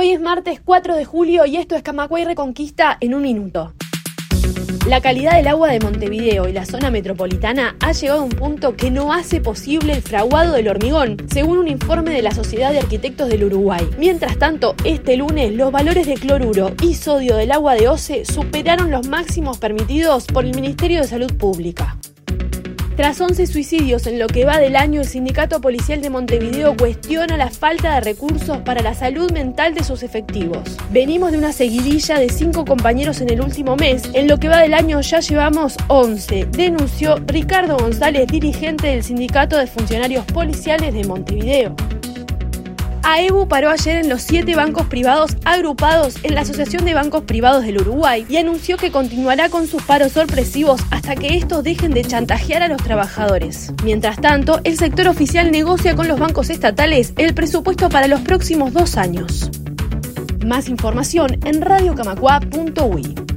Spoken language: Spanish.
Hoy es martes 4 de julio y esto es Camagüey Reconquista en un minuto. La calidad del agua de Montevideo y la zona metropolitana ha llegado a un punto que no hace posible el fraguado del hormigón, según un informe de la Sociedad de Arquitectos del Uruguay. Mientras tanto, este lunes los valores de cloruro y sodio del agua de OCE superaron los máximos permitidos por el Ministerio de Salud Pública. Tras 11 suicidios en lo que va del año, el Sindicato Policial de Montevideo cuestiona la falta de recursos para la salud mental de sus efectivos. Venimos de una seguidilla de 5 compañeros en el último mes. En lo que va del año ya llevamos 11, denunció Ricardo González, dirigente del Sindicato de Funcionarios Policiales de Montevideo. AEBU paró ayer en los siete bancos privados agrupados en la Asociación de Bancos Privados del Uruguay y anunció que continuará con sus paros sorpresivos hasta que estos dejen de chantajear a los trabajadores. Mientras tanto, el sector oficial negocia con los bancos estatales el presupuesto para los próximos dos años. Más información en radiocamacua.ui.